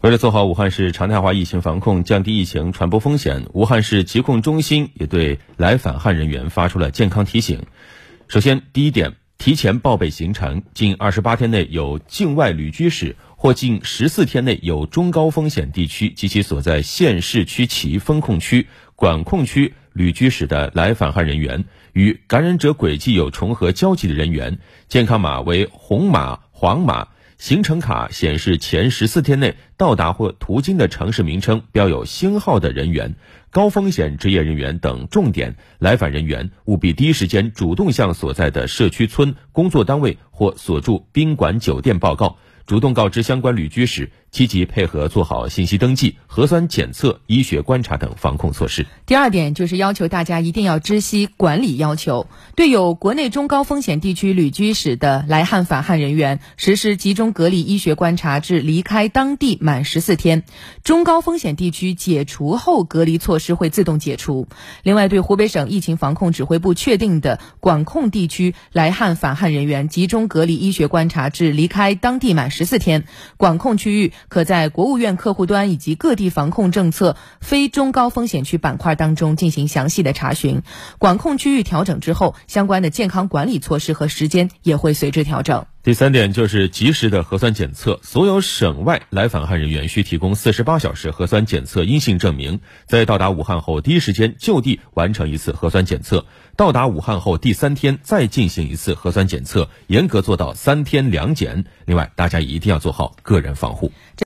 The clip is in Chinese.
为了做好武汉市常态化疫情防控，降低疫情传播风险，武汉市疾控中心也对来返汉人员发出了健康提醒。首先，第一点，提前报备行程，近二十八天内有境外旅居史或近十四天内有中高风险地区及其所在县市区其风控区、管控区旅居史的来返汉人员，与感染者轨迹有重合交集的人员，健康码为红码、黄码。行程卡显示前十四天内到达或途经的城市名称标有星号的人员、高风险职业人员等重点来返人员，务必第一时间主动向所在的社区村、工作单位或所住宾馆酒店报告。主动告知相关旅居史，积极配合做好信息登记、核酸检测、医学观察等防控措施。第二点就是要求大家一定要知悉管理要求，对有国内中高风险地区旅居史的来汉返汉人员，实施集中隔离医学观察至离开当地满十四天。中高风险地区解除后，隔离措施会自动解除。另外，对湖北省疫情防控指挥部确定的管控地区来汉返汉人员，集中隔离医学观察至离开当地满。十四天，管控区域可在国务院客户端以及各地防控政策非中高风险区板块当中进行详细的查询。管控区域调整之后，相关的健康管理措施和时间也会随之调整。第三点就是及时的核酸检测，所有省外来返汉人员需提供四十八小时核酸检测阴性证明，在到达武汉后第一时间就地完成一次核酸检测，到达武汉后第三天再进行一次核酸检测，严格做到三天两检。另外，大家一定要做好个人防护。